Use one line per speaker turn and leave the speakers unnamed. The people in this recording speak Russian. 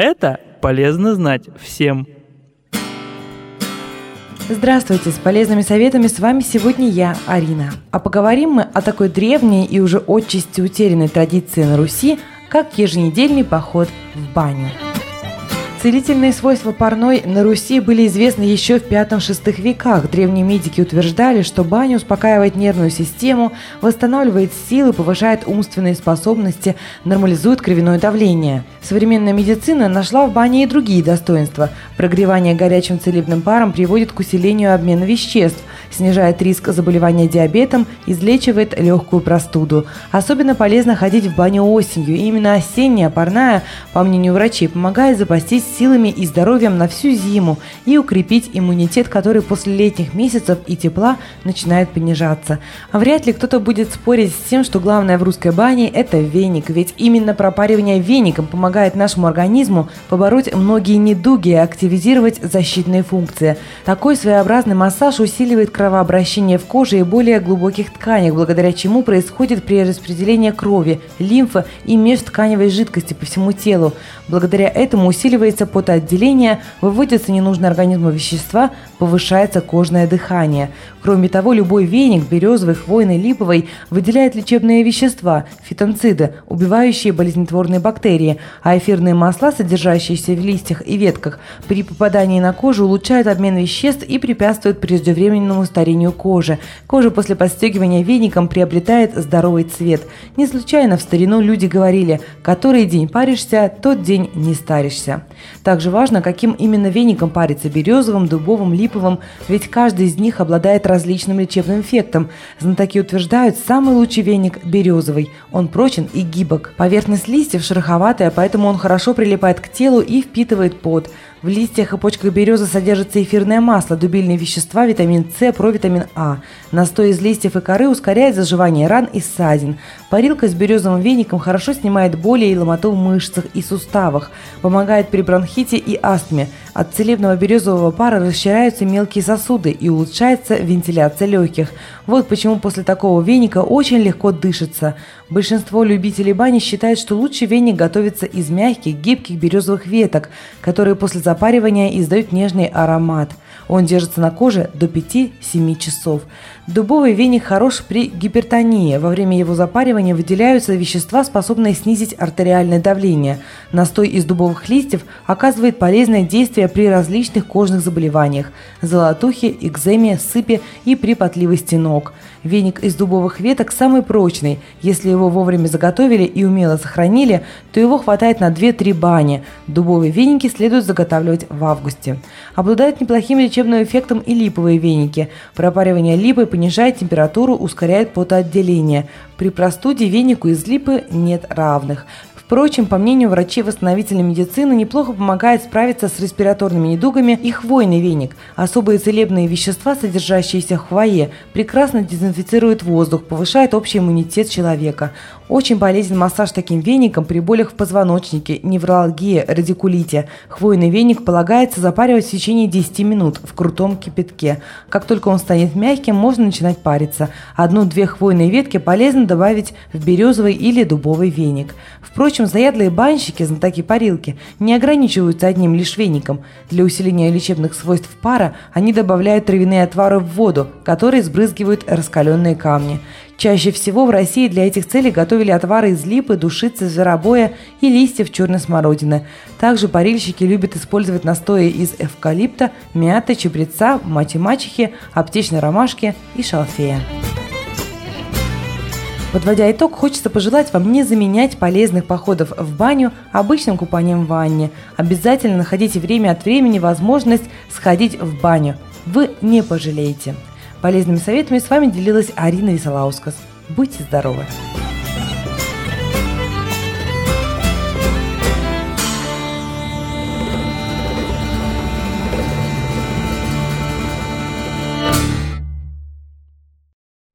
Это полезно знать всем.
Здравствуйте, с полезными советами с вами сегодня я, Арина. А поговорим мы о такой древней и уже отчасти утерянной традиции на Руси, как еженедельный поход в баню. Целительные свойства парной на Руси были известны еще в V-VI веках. Древние медики утверждали, что баня успокаивает нервную систему, восстанавливает силы, повышает умственные способности, нормализует кровяное давление. Современная медицина нашла в бане и другие достоинства. Прогревание горячим целебным паром приводит к усилению обмена веществ, снижает риск заболевания диабетом, излечивает легкую простуду. Особенно полезно ходить в баню осенью. И именно осенняя парная, по мнению врачей, помогает запастись силами и здоровьем на всю зиму и укрепить иммунитет, который после летних месяцев и тепла начинает понижаться. А вряд ли кто-то будет спорить с тем, что главное в русской бане – это веник, ведь именно пропаривание веником помогает нашему организму побороть многие недуги и активизировать защитные функции. Такой своеобразный массаж усиливает кровообращение в коже и более глубоких тканях, благодаря чему происходит перераспределение крови, лимфы и межтканевой жидкости по всему телу. Благодаря этому усиливается усиливается потоотделение, выводятся ненужные организму вещества, повышается кожное дыхание. Кроме того, любой веник, березовый, хвойный, липовый, выделяет лечебные вещества, фитонциды, убивающие болезнетворные бактерии, а эфирные масла, содержащиеся в листьях и ветках, при попадании на кожу улучшают обмен веществ и препятствуют преждевременному старению кожи. Кожа после подстегивания веником приобретает здоровый цвет. Не случайно в старину люди говорили «который день паришься, тот день не старишься». Также важно, каким именно веником париться – березовым, дубовым, липовым, ведь каждый из них обладает различным лечебным эффектом. Знатоки утверждают, самый лучший веник – березовый. Он прочен и гибок. Поверхность листьев шероховатая, поэтому он хорошо прилипает к телу и впитывает пот – в листьях и почках березы содержится эфирное масло, дубильные вещества, витамин С, провитамин А. Настой из листьев и коры ускоряет заживание ран и ссадин. Парилка с березовым веником хорошо снимает боли и ломоту в мышцах и суставах, помогает при бронхите и астме. От целебного березового пара расширяются мелкие сосуды и улучшается вентиляция легких. Вот почему после такого веника очень легко дышится. Большинство любителей бани считают, что лучший веник готовится из мягких, гибких березовых веток, которые после запаривания издают нежный аромат. Он держится на коже до 5-7 часов. Дубовый веник хорош при гипертонии. Во время его запаривания выделяются вещества, способные снизить артериальное давление. Настой из дубовых листьев оказывает полезное действие при различных кожных заболеваниях – золотухе, экземе, сыпи и при потливости ног. Веник из дубовых веток самый прочный. Если его вовремя заготовили и умело сохранили, то его хватает на 2-3 бани. Дубовые веники следует заготавливать в августе. Обладают неплохим лечебным эффектом и липовые веники. Пропаривание липы понижает температуру, ускоряет потоотделение. При простуде венику из липы нет равных. Впрочем, по мнению врачей восстановительной медицины, неплохо помогает справиться с респираторными недугами и хвойный веник. Особые целебные вещества, содержащиеся в хвое, прекрасно дезинфицируют воздух, повышают общий иммунитет человека. Очень полезен массаж таким веником при болях в позвоночнике, невралгии, радикулите. Хвойный веник полагается запаривать в течение 10 минут в крутом кипятке. Как только он станет мягким, можно начинать париться. Одну-две хвойные ветки полезно добавить в березовый или дубовый веник. Впрочем, заядлые банщики, знатоки парилки, не ограничиваются одним лишь веником. Для усиления лечебных свойств пара они добавляют травяные отвары в воду, которые сбрызгивают раскаленные камни. Чаще всего в России для этих целей готовили отвары из липы, душицы, зверобоя и листьев черной смородины. Также парильщики любят использовать настои из эвкалипта, мяты, чабреца, мати-мачехи, аптечной ромашки и шалфея. Подводя итог, хочется пожелать вам не заменять полезных походов в баню обычным купанием в ванне. Обязательно находите время от времени возможность сходить в баню. Вы не пожалеете. Полезными советами с вами делилась Арина Висолаускас. Будьте здоровы!